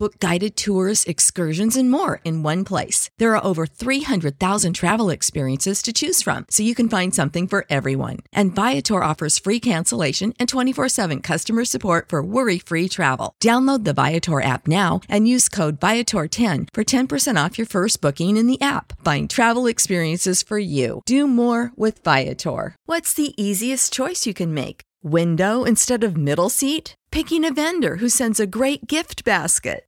Book guided tours, excursions, and more in one place. There are over 300,000 travel experiences to choose from, so you can find something for everyone. And Viator offers free cancellation and 24 7 customer support for worry free travel. Download the Viator app now and use code Viator10 for 10% off your first booking in the app. Find travel experiences for you. Do more with Viator. What's the easiest choice you can make? Window instead of middle seat? Picking a vendor who sends a great gift basket?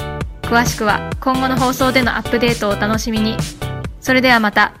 詳しくは今後の放送でのアップデートをお楽しみに。それではまた。